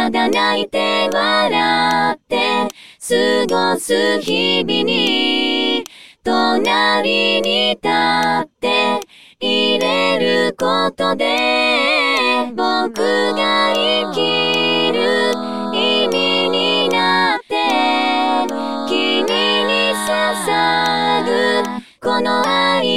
ただ泣いて笑って過ごす日々に隣に立って入れることで僕が生きる意味になって君に捧ぐこの愛